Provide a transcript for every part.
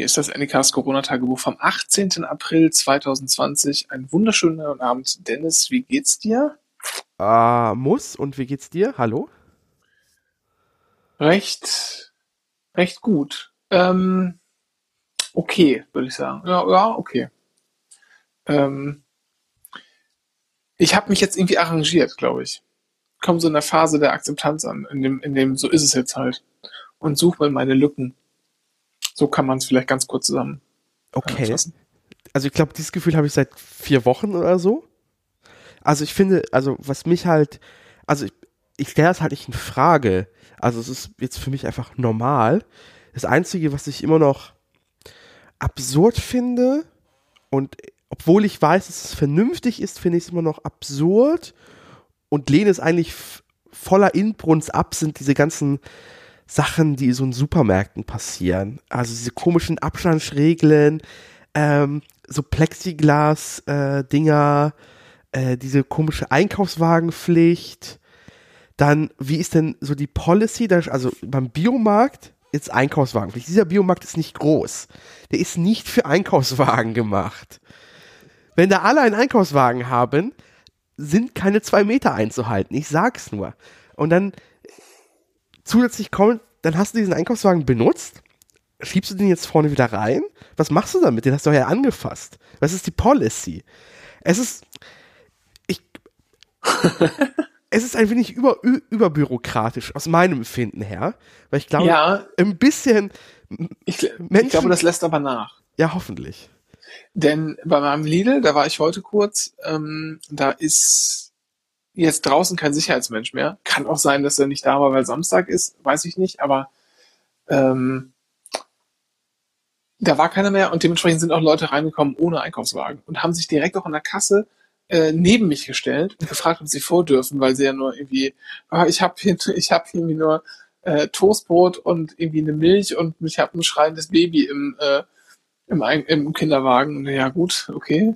Hier ist das Anycast Corona-Tagebuch vom 18. April 2020. Ein wunderschöner Abend. Dennis, wie geht's dir? Äh, muss. Und wie geht's dir? Hallo? Recht, recht gut. Ähm, okay, würde ich sagen. Ja, ja okay. Ähm, ich habe mich jetzt irgendwie arrangiert, glaube ich. Komm so in der Phase der Akzeptanz an, in dem, in dem, so ist es jetzt halt. Und suche mal meine Lücken. So kann man es vielleicht ganz kurz zusammen. Okay. Also ich glaube, dieses Gefühl habe ich seit vier Wochen oder so. Also ich finde, also was mich halt, also ich, ich stelle das halt nicht in Frage. Also es ist jetzt für mich einfach normal. Das Einzige, was ich immer noch absurd finde und obwohl ich weiß, dass es vernünftig ist, finde ich es immer noch absurd und lehne es eigentlich voller Inbrunst ab, sind diese ganzen Sachen, die so in Supermärkten passieren. Also diese komischen Abstandsregeln, ähm, so Plexiglas-Dinger, äh, äh, diese komische Einkaufswagenpflicht. Dann, wie ist denn so die Policy? Also beim Biomarkt jetzt Einkaufswagenpflicht. Dieser Biomarkt ist nicht groß. Der ist nicht für Einkaufswagen gemacht. Wenn da alle einen Einkaufswagen haben, sind keine zwei Meter einzuhalten. Ich sag's nur. Und dann zusätzlich kommt, dann hast du diesen Einkaufswagen benutzt, schiebst du den jetzt vorne wieder rein? Was machst du damit? Den hast du ja angefasst. Was ist die Policy? Es ist, ich, es ist ein wenig über, überbürokratisch aus meinem Empfinden her, weil ich glaube, ja, ein bisschen ich, Menschen, ich glaube, das lässt aber nach. Ja, hoffentlich. Denn bei meinem Lidl, da war ich heute kurz, ähm, da ist jetzt draußen kein Sicherheitsmensch mehr. Kann auch sein, dass er nicht da war, weil Samstag ist, weiß ich nicht, aber ähm, da war keiner mehr und dementsprechend sind auch Leute reingekommen ohne Einkaufswagen und haben sich direkt auch an der Kasse äh, neben mich gestellt und gefragt, ob sie vor dürfen, weil sie ja nur irgendwie, ah, ich habe hier, ich habe irgendwie nur äh, Toastbrot und irgendwie eine Milch und ich habe ein schreiendes Baby im, äh, im, im Kinderwagen. Ja gut, okay.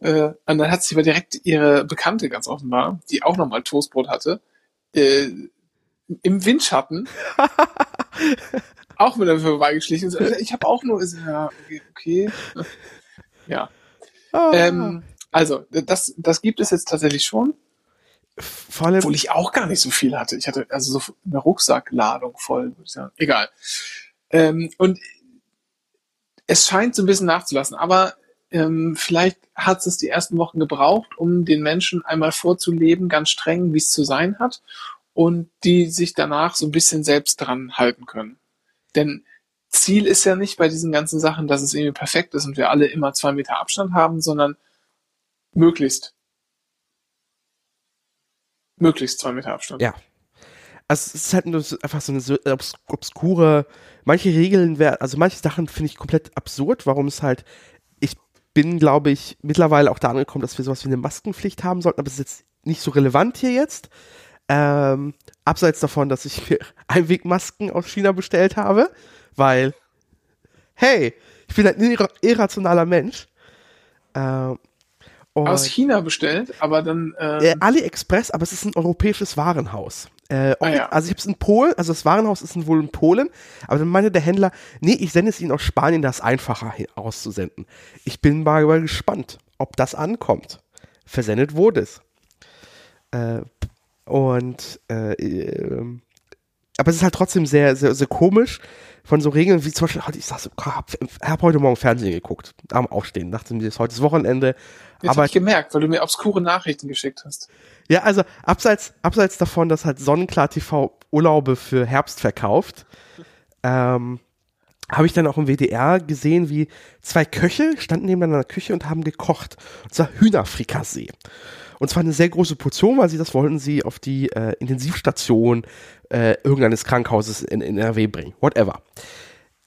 Äh, und dann hat sie aber direkt ihre Bekannte ganz offenbar, die auch nochmal Toastbrot hatte, äh, im Windschatten auch mit der vorbeigeschlichen. Ich habe auch nur, ja, okay, okay. ja. Oh. Ähm, also, das, das gibt es jetzt tatsächlich schon. Vor allem, Obwohl ich auch gar nicht so viel hatte. Ich hatte also so eine Rucksackladung voll, würde ich sagen. Egal. Ähm, und es scheint so ein bisschen nachzulassen, aber ähm, vielleicht hat es die ersten Wochen gebraucht, um den Menschen einmal vorzuleben, ganz streng, wie es zu sein hat, und die sich danach so ein bisschen selbst dran halten können. Denn Ziel ist ja nicht bei diesen ganzen Sachen, dass es irgendwie perfekt ist und wir alle immer zwei Meter Abstand haben, sondern möglichst. Möglichst zwei Meter Abstand. Ja. Also es ist halt nur einfach so eine obs obskure, manche Regeln werden, also manche Sachen finde ich komplett absurd, warum es halt bin, glaube ich, mittlerweile auch da angekommen, dass wir sowas wie eine Maskenpflicht haben sollten, aber es ist jetzt nicht so relevant hier jetzt. Ähm, abseits davon, dass ich mir Einwegmasken aus China bestellt habe, weil, hey, ich bin ein irrationaler Mensch. Ähm, aus China bestellt, aber dann. Ähm äh, AliExpress, aber es ist ein europäisches Warenhaus. Äh, ah, ja. Also ich habe es in Polen, also das Warenhaus ist wohl in Polen, aber dann meinte der Händler, nee, ich sende es Ihnen aus Spanien, das ist einfacher auszusenden. Ich bin mal gespannt, ob das ankommt. Versendet wurde es. Äh, und äh, ähm, aber es ist halt trotzdem sehr, sehr, sehr komisch von so Regeln wie zum Beispiel, ich so, hab, hab heute Morgen Fernsehen geguckt, am Aufstehen, dachte mir, ist heute das Wochenende. Jetzt aber hab ich gemerkt, weil du mir obskure Nachrichten geschickt hast. Ja, also abseits, abseits davon, dass halt Sonnenklar TV Urlaube für Herbst verkauft, ähm, habe ich dann auch im WDR gesehen, wie zwei Köche standen neben einer Küche und haben gekocht. Und zwar Hühnerfrikassee. Und zwar eine sehr große Portion, weil sie das wollten sie auf die äh, Intensivstation äh, irgendeines Krankenhauses in, in NRW bringen. Whatever.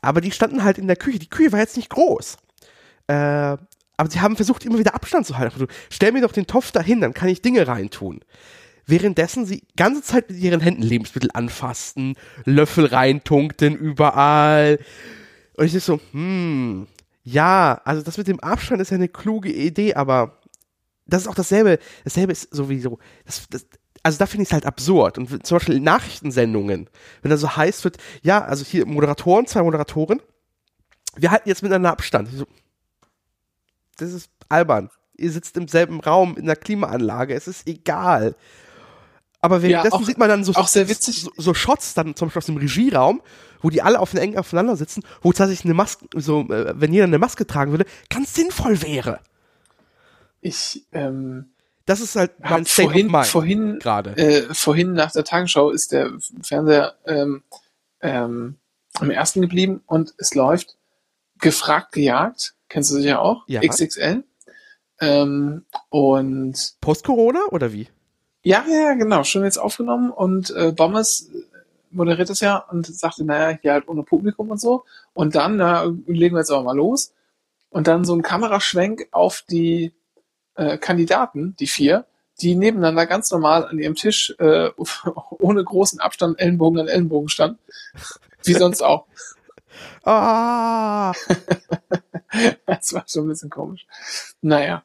Aber die standen halt in der Küche. Die Küche war jetzt nicht groß. Äh, aber sie haben versucht, immer wieder Abstand zu halten. Stell mir doch den Topf dahin, dann kann ich Dinge reintun. Währenddessen sie ganze Zeit mit ihren Händen Lebensmittel anfassten, Löffel reintunkten überall. Und ich so, hm, ja, also das mit dem Abstand ist ja eine kluge Idee, aber das ist auch dasselbe. Dasselbe ist sowieso, das, das, also da finde ich es halt absurd. Und zum Beispiel Nachrichtensendungen, wenn da so heißt wird, ja, also hier Moderatoren, zwei Moderatoren, wir halten jetzt miteinander Abstand. So, das ist albern. Ihr sitzt im selben Raum in der Klimaanlage, es ist egal. Aber währenddessen ja, auch, sieht man dann so, auch sehr witzig. So, so, Shots dann zum Beispiel aus dem Regieraum, wo die alle auf eng aufeinander sitzen, wo tatsächlich eine Maske, so, äh, wenn jeder eine Maske tragen würde, ganz sinnvoll wäre. Ich, ähm, das ist halt mein State vorhin, of Mind vorhin, gerade. Äh, vorhin nach der Tagesschau ist der Fernseher ähm, ähm, am ersten geblieben und es läuft gefragt gejagt, kennst du sicher auch, ja. XXL. Ähm, und Post-Corona oder wie? Ja, ja, genau, schon jetzt aufgenommen und äh, Bombers moderiert das ja und sagte, naja, hier halt ohne Publikum und so. Und dann, na, legen wir jetzt aber mal los. Und dann so ein Kameraschwenk auf die äh, Kandidaten, die vier, die nebeneinander ganz normal an ihrem Tisch äh, ohne großen Abstand Ellenbogen an Ellenbogen standen. Wie sonst auch. Ah! das war schon ein bisschen komisch. Naja.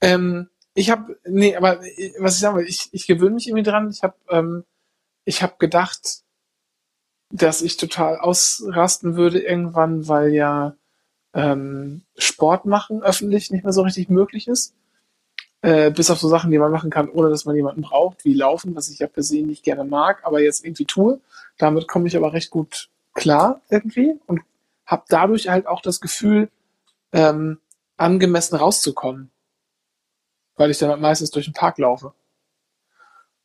Ähm, ich habe, nee, aber was ich sagen will, ich, ich gewöhne mich irgendwie dran. Ich habe ähm, ich hab gedacht, dass ich total ausrasten würde irgendwann, weil ja ähm, Sport machen öffentlich nicht mehr so richtig möglich ist. Äh, bis auf so Sachen, die man machen kann, ohne dass man jemanden braucht, wie Laufen, was ich ja per se nicht gerne mag, aber jetzt irgendwie tue. Damit komme ich aber recht gut klar irgendwie und habe dadurch halt auch das Gefühl, ähm, angemessen rauszukommen. Weil ich dann meistens durch den Park laufe.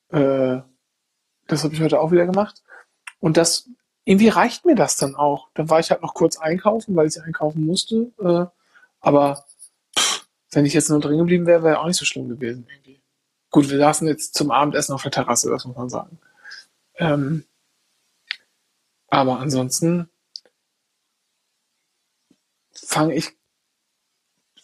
Äh, das habe ich heute auch wieder gemacht. Und das, irgendwie reicht mir das dann auch. Dann war ich halt noch kurz einkaufen, weil ich einkaufen musste. Äh, aber wenn ich jetzt nur drin geblieben wäre, wäre auch nicht so schlimm gewesen irgendwie. Gut, wir saßen jetzt zum Abendessen auf der Terrasse, das muss man sagen. Ähm, aber ansonsten fange ich,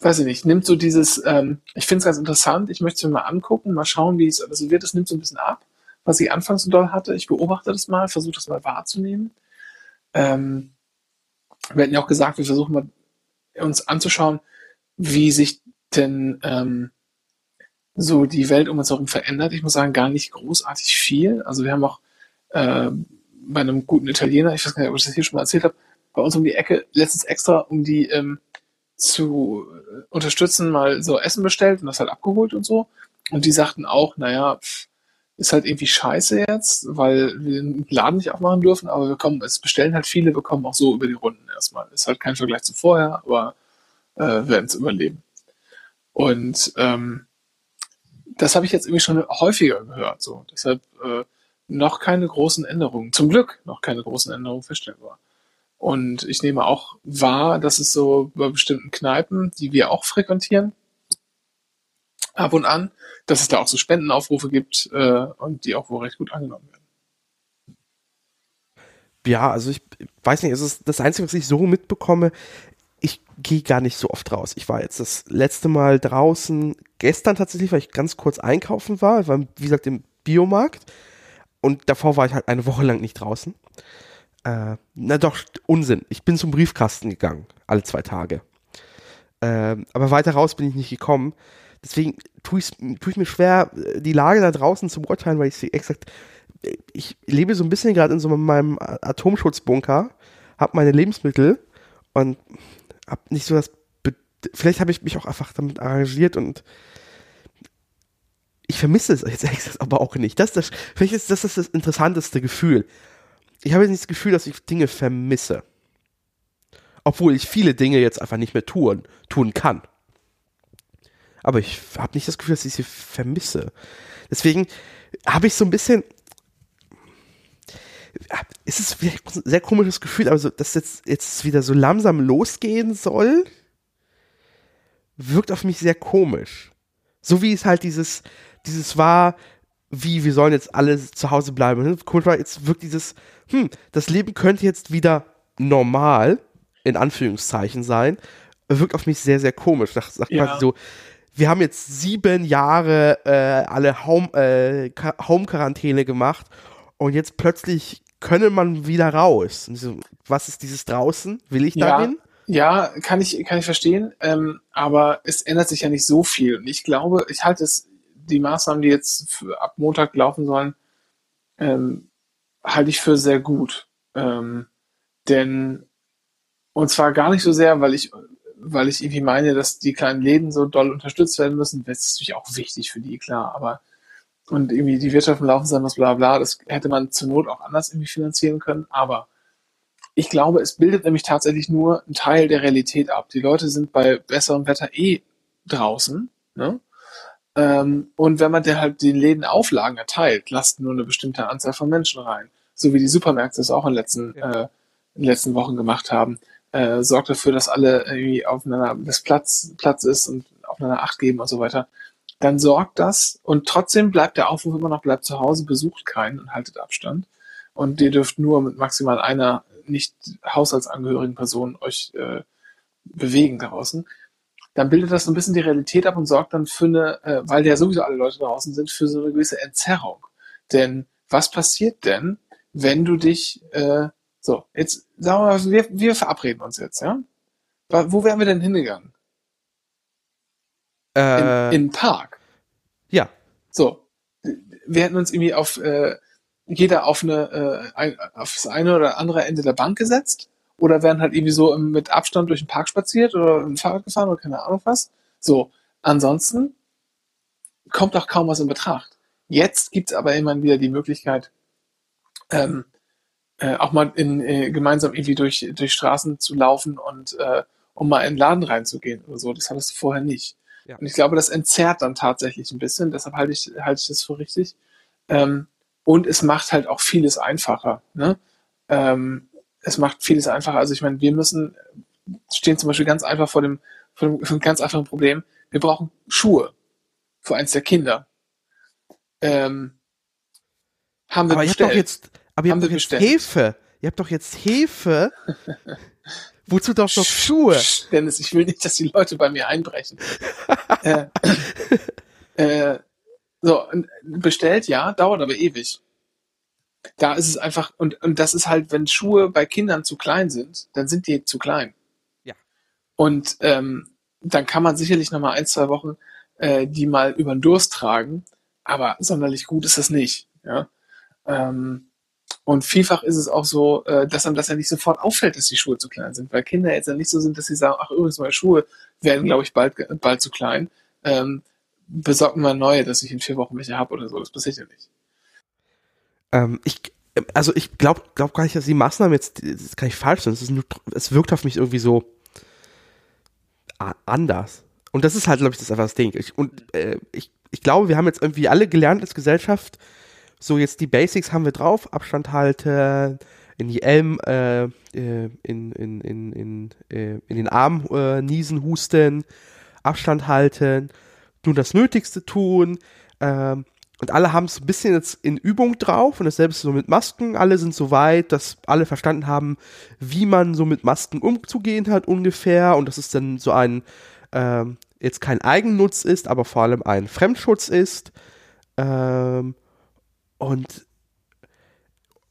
weiß ich nicht, nimmt so dieses, ähm, ich finde es ganz interessant, ich möchte es mir mal angucken, mal schauen, wie es also wird. Es nimmt so ein bisschen ab, was ich anfangs so doll hatte. Ich beobachte das mal, versuche das mal wahrzunehmen. Ähm, wir hatten ja auch gesagt, wir versuchen mal uns anzuschauen, wie sich denn ähm, so die Welt um uns herum verändert. Ich muss sagen, gar nicht großartig viel. Also wir haben auch äh, bei einem guten Italiener, ich weiß gar nicht, ob ich das hier schon mal erzählt habe, bei uns um die Ecke letztens extra, um die ähm, zu äh, unterstützen, mal so Essen bestellt und das halt abgeholt und so. Und die sagten auch, naja, ist halt irgendwie scheiße jetzt, weil wir den Laden nicht aufmachen dürfen, aber wir kommen, es bestellen halt viele, wir kommen auch so über die Runden erstmal. Ist halt kein Vergleich zu vorher, aber äh, werden es überleben. Und ähm, das habe ich jetzt irgendwie schon häufiger gehört. So. Deshalb äh, noch keine großen Änderungen. Zum Glück noch keine großen Änderungen feststellbar. Und ich nehme auch wahr, dass es so bei bestimmten Kneipen, die wir auch frequentieren, ab und an, dass es da auch so Spendenaufrufe gibt äh, und die auch wohl recht gut angenommen werden. Ja, also ich weiß nicht, es ist das Einzige, was ich so mitbekomme, ich gehe gar nicht so oft raus. Ich war jetzt das letzte Mal draußen, gestern tatsächlich, weil ich ganz kurz einkaufen war. Ich war, wie gesagt, im Biomarkt. Und davor war ich halt eine Woche lang nicht draußen. Äh, na doch, Unsinn. Ich bin zum Briefkasten gegangen, alle zwei Tage. Äh, aber weiter raus bin ich nicht gekommen. Deswegen tue ich, tue ich mir schwer, die Lage da draußen zu beurteilen, weil ich sie exakt, ich lebe so ein bisschen gerade in so meinem Atomschutzbunker, habe meine Lebensmittel und hab nicht so das. Be Vielleicht habe ich mich auch einfach damit arrangiert und ich vermisse es jetzt aber auch nicht. Das, das, vielleicht ist das das interessanteste Gefühl. Ich habe jetzt nicht das Gefühl, dass ich Dinge vermisse. Obwohl ich viele Dinge jetzt einfach nicht mehr tun, tun kann. Aber ich habe nicht das Gefühl, dass ich sie vermisse. Deswegen habe ich so ein bisschen, es ist ein sehr komisches Gefühl, aber so, dass jetzt, jetzt wieder so langsam losgehen soll, wirkt auf mich sehr komisch. So wie es halt dieses, dieses war, wie wir sollen jetzt alle zu Hause bleiben. Komisch war, jetzt wirkt dieses, hm, das Leben könnte jetzt wieder normal, in Anführungszeichen sein, wirkt auf mich sehr, sehr komisch. Nach, nach ja. quasi so, wir haben jetzt sieben Jahre äh, alle Home, äh, Home-Quarantäne gemacht und jetzt plötzlich könne man wieder raus. So, was ist dieses draußen? Will ich ja, dahin? Ja, kann ich, kann ich verstehen. Ähm, aber es ändert sich ja nicht so viel. Und ich glaube, ich halte es, die Maßnahmen, die jetzt ab Montag laufen sollen, ähm, halte ich für sehr gut. Ähm, denn Und zwar gar nicht so sehr, weil ich, weil ich irgendwie meine, dass die kleinen Läden so doll unterstützt werden müssen. Das ist natürlich auch wichtig für die, klar, aber und irgendwie die Wirtschaft im Laufen sein muss, bla bla, das hätte man zur Not auch anders irgendwie finanzieren können, aber ich glaube, es bildet nämlich tatsächlich nur einen Teil der Realität ab. Die Leute sind bei besserem Wetter eh draußen, ne? Ähm, und wenn man dann halt den Läden Auflagen erteilt, lasst nur eine bestimmte Anzahl von Menschen rein. So wie die Supermärkte es auch in den letzten, ja. äh, in den letzten Wochen gemacht haben. Äh, sorgt dafür, dass alle irgendwie auf einer, das Platz, Platz ist und auf einer Acht geben und so weiter. Dann sorgt das und trotzdem bleibt der Aufruf immer noch, bleibt zu Hause, besucht keinen und haltet Abstand. Und ihr dürft nur mit maximal einer nicht haushaltsangehörigen Person euch äh, bewegen draußen dann bildet das so ein bisschen die Realität ab und sorgt dann für eine, äh, weil ja sowieso alle Leute draußen sind, für so eine gewisse Entzerrung. Denn was passiert denn, wenn du dich, äh, so, jetzt sagen wir mal, wir, wir verabreden uns jetzt, ja? Wo wären wir denn hingegangen? Äh, in, in den Park. Ja. So. Wir hätten uns irgendwie auf, äh, jeder auf eine, äh, ein, auf das eine oder andere Ende der Bank gesetzt oder werden halt irgendwie so mit Abstand durch den Park spaziert oder im Fahrrad gefahren oder keine Ahnung was. So, ansonsten kommt auch kaum was in Betracht. Jetzt gibt's aber immerhin wieder die Möglichkeit, ähm, äh, auch mal in, äh, gemeinsam irgendwie durch, durch Straßen zu laufen und äh, um mal in den Laden reinzugehen oder so. Das hattest du vorher nicht. Ja. Und ich glaube, das entzerrt dann tatsächlich ein bisschen. Deshalb halte ich, halte ich das für richtig. Ähm, und es macht halt auch vieles einfacher. Ne? Ähm, es macht vieles einfacher. Also ich meine, wir müssen, stehen zum Beispiel ganz einfach vor dem, vor dem, vor einem ganz einfachen Problem. Wir brauchen Schuhe für eins der Kinder. Ähm, haben wir aber bestellt. Ihr habt doch jetzt, aber ihr habt doch jetzt. Hefe. Ihr habt doch jetzt Hefe. Wozu doch noch Schuhe? Dennis, ich will nicht, dass die Leute bei mir einbrechen. äh, äh, so, bestellt, ja, dauert aber ewig da ist es einfach, und, und das ist halt, wenn Schuhe bei Kindern zu klein sind, dann sind die zu klein. Ja. Und ähm, dann kann man sicherlich noch mal ein, zwei Wochen äh, die mal über den Durst tragen, aber sonderlich gut ist das nicht. Ja. Ähm, und vielfach ist es auch so, äh, dass einem das ja nicht sofort auffällt, dass die Schuhe zu klein sind, weil Kinder jetzt ja nicht so sind, dass sie sagen, ach übrigens, meine Schuhe werden, glaube ich, bald, bald zu klein. Ähm, besorgen wir neue, dass ich in vier Wochen welche habe oder so. Das passiert ja nicht. Ähm, ich, also ich glaube glaub gar nicht, dass die Maßnahmen jetzt, das kann ich falsch sein, es, nur, es wirkt auf mich irgendwie so anders. Und das ist halt, glaube ich, das einfach das Ding. Ich, und äh, ich, ich glaube, wir haben jetzt irgendwie alle gelernt als Gesellschaft, so jetzt die Basics haben wir drauf, Abstand halten, in die Elm, äh, äh in, in, in, in, äh, in den Arm äh, niesen, husten, Abstand halten, nur das Nötigste tun, ähm, und alle haben es ein bisschen jetzt in Übung drauf und dasselbe ist so mit Masken. Alle sind so weit, dass alle verstanden haben, wie man so mit Masken umzugehen hat ungefähr und dass es dann so ein ähm, jetzt kein Eigennutz ist, aber vor allem ein Fremdschutz ist. Ähm, und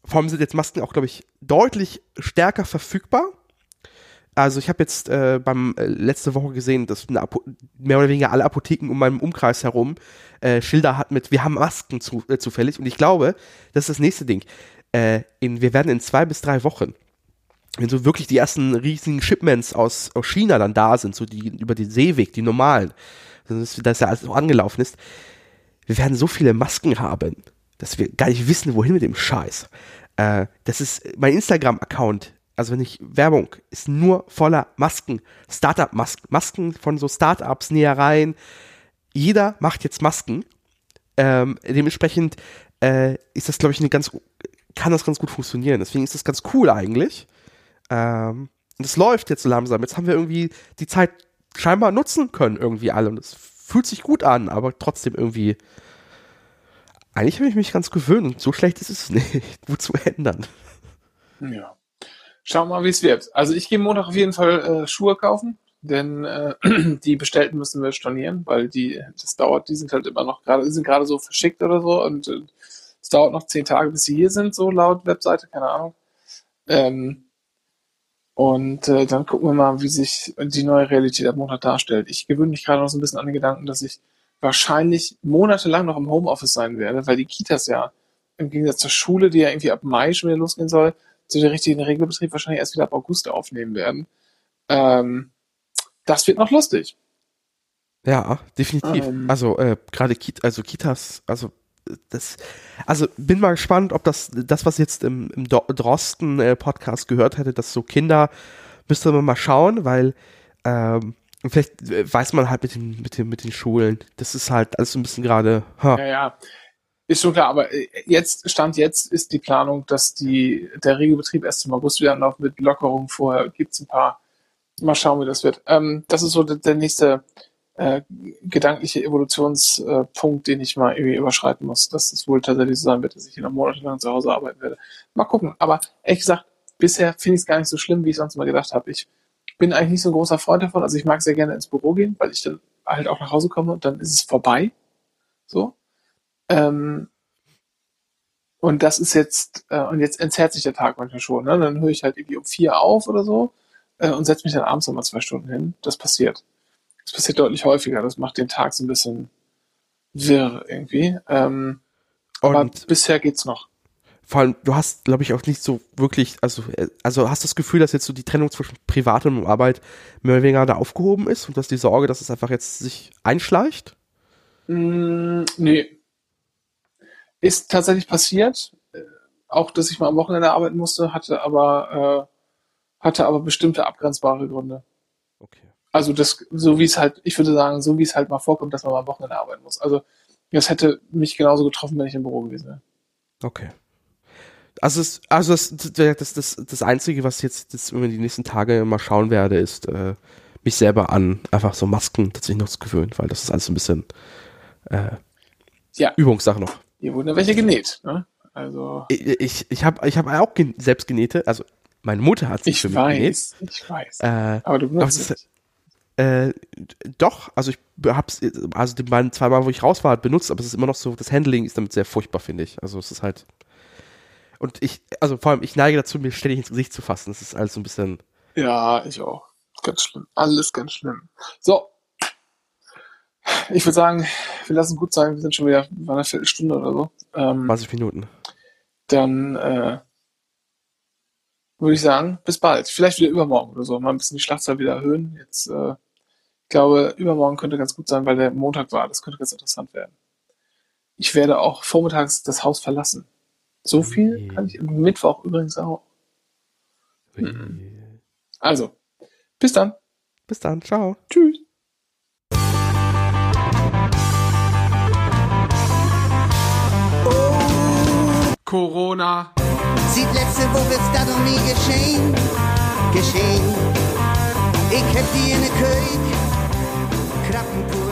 vor allem sind jetzt Masken auch, glaube ich, deutlich stärker verfügbar. Also ich habe jetzt äh, beim äh, letzte Woche gesehen, dass mehr oder weniger alle Apotheken um meinen Umkreis herum äh, Schilder hat mit, wir haben Masken zu, äh, zufällig. Und ich glaube, das ist das nächste Ding. Äh, in, wir werden in zwei bis drei Wochen, wenn so wirklich die ersten riesigen Shipments aus, aus China dann da sind, so die über den Seeweg, die normalen, dass das ja alles so angelaufen ist, wir werden so viele Masken haben, dass wir gar nicht wissen, wohin mit dem Scheiß. Äh, das ist mein Instagram-Account also wenn ich Werbung, ist nur voller Masken, Startup-Masken, Masken von so Startups, Nähereien, jeder macht jetzt Masken. Ähm, dementsprechend äh, ist das, glaube ich, eine ganz, kann das ganz gut funktionieren. Deswegen ist das ganz cool eigentlich. Ähm, und es läuft jetzt so langsam. Jetzt haben wir irgendwie die Zeit scheinbar nutzen können, irgendwie alle. Und es fühlt sich gut an, aber trotzdem irgendwie. Eigentlich habe ich mich ganz gewöhnt und so schlecht ist es nicht, gut zu ändern. Ja. Schauen wir mal, wie es wird. Also ich gehe Montag auf jeden Fall äh, Schuhe kaufen denn äh, die bestellten müssen wir stornieren, weil die, das dauert, die sind halt immer noch gerade, sind gerade so verschickt oder so und äh, es dauert noch zehn Tage, bis sie hier sind, so laut Webseite, keine Ahnung. Ähm, und äh, dann gucken wir mal, wie sich die neue Realität am Montag darstellt. Ich gewöhne mich gerade noch so ein bisschen an den Gedanken, dass ich wahrscheinlich monatelang noch im Homeoffice sein werde, weil die Kitas ja im Gegensatz zur Schule, die ja irgendwie ab Mai schon wieder losgehen soll, so den richtigen Regelbetrieb wahrscheinlich erst wieder ab August aufnehmen werden. Ähm, das wird noch lustig. Ja, definitiv. Ähm. also äh, gerade Kita, also Kitas, also das, also bin mal gespannt, ob das, das was jetzt im, im Do- Drosten äh, Podcast gehört hätte, dass so Kinder, müsste man mal schauen, weil ähm, vielleicht äh, weiß man halt mit den, mit den, mit den Schulen, das ist halt alles so ein bisschen gerade, ha, Ja, ja. Ist schon klar, aber äh, jetzt, Stand jetzt ist die Planung, dass die, der Regelbetrieb erst im August wieder anläuft mit Lockerungen. Vorher gibt's ein paar. Mal schauen, wie das wird. Ähm, das ist so der, der nächste äh, gedankliche Evolutionspunkt, den ich mal irgendwie überschreiten muss, dass es wohl tatsächlich so sein wird, dass ich noch monatelang zu Hause arbeiten werde. Mal gucken. Aber ehrlich gesagt, bisher finde ich es gar nicht so schlimm, wie ich sonst mal gedacht habe. Ich bin eigentlich nicht so ein großer Freund davon. Also ich mag sehr gerne ins Büro gehen, weil ich dann halt auch nach Hause komme und dann ist es vorbei. So. Ähm, und das ist jetzt, äh, und jetzt entzerrt sich der Tag manchmal schon. Ne? Dann höre ich halt irgendwie um vier auf oder so äh, und setze mich dann abends nochmal zwei Stunden hin. Das passiert. Das passiert deutlich häufiger. Das macht den Tag so ein bisschen wirr irgendwie. Ähm, aber und bisher geht's noch. Vor allem, du hast, glaube ich, auch nicht so wirklich, also, äh, also hast du das Gefühl, dass jetzt so die Trennung zwischen Privat und Arbeit mehr oder weniger da aufgehoben ist und du hast die Sorge, dass es einfach jetzt sich einschleicht? Mm, nee. Ist tatsächlich passiert. Äh, Auch, dass ich mal am Wochenende arbeiten musste, hatte aber, äh, hatte aber bestimmte abgrenzbare Gründe. Okay. Also das, so wie es halt, ich würde sagen, so wie es halt mal vorkommt, dass man mal am Wochenende arbeiten muss. Also das hätte mich genauso getroffen, wenn ich im Büro gewesen wäre. Okay. Also, es, also das, das, das, das Einzige, was jetzt das über die nächsten Tage mal schauen werde, ist, äh, mich selber an einfach so Masken tatsächlich noch zu gewöhnen, weil das ist alles ein bisschen äh, Ja. Übungssache noch. Hier wurden ja welche genäht. Ne? Also Ich, ich, ich habe ich hab auch gen selbst genähte, also meine Mutter hat sie ich für mich genäht. weiß, ich weiß. Äh, aber du benutzt es es. äh, doch, also ich hab's, also die beiden zweimal, wo ich raus war, benutzt, aber es ist immer noch so, das Handling ist damit sehr furchtbar, finde ich. Also es ist halt. Und ich, also vor allem, ich neige dazu, mir ständig ins Gesicht zu fassen. Das ist alles so ein bisschen. Ja, ich auch. Ganz schlimm. Alles ganz schlimm. So. Ich würde sagen, wir lassen gut sein. Wir sind schon wieder bei einer Viertelstunde oder so. Ähm, 20 Minuten. dann äh, würde ich sagen, bis bald. Vielleicht wieder übermorgen oder so. Mal ein bisschen die Schlachtzahl wieder erhöhen. Jetzt, äh, ich glaube, übermorgen könnte ganz gut sein, weil der Montag war. Das könnte ganz interessant werden. Ich werde auch vormittags das Haus verlassen. So viel Ui. kann ich am Mittwoch übrigens auch. Also, bis dann. Bis dann, ciao. Tschüss. Corona. Sieht letzte Woche ist das noch nie geschehen. Geschehen. Ich hab die in der König Krappenkuren sehen.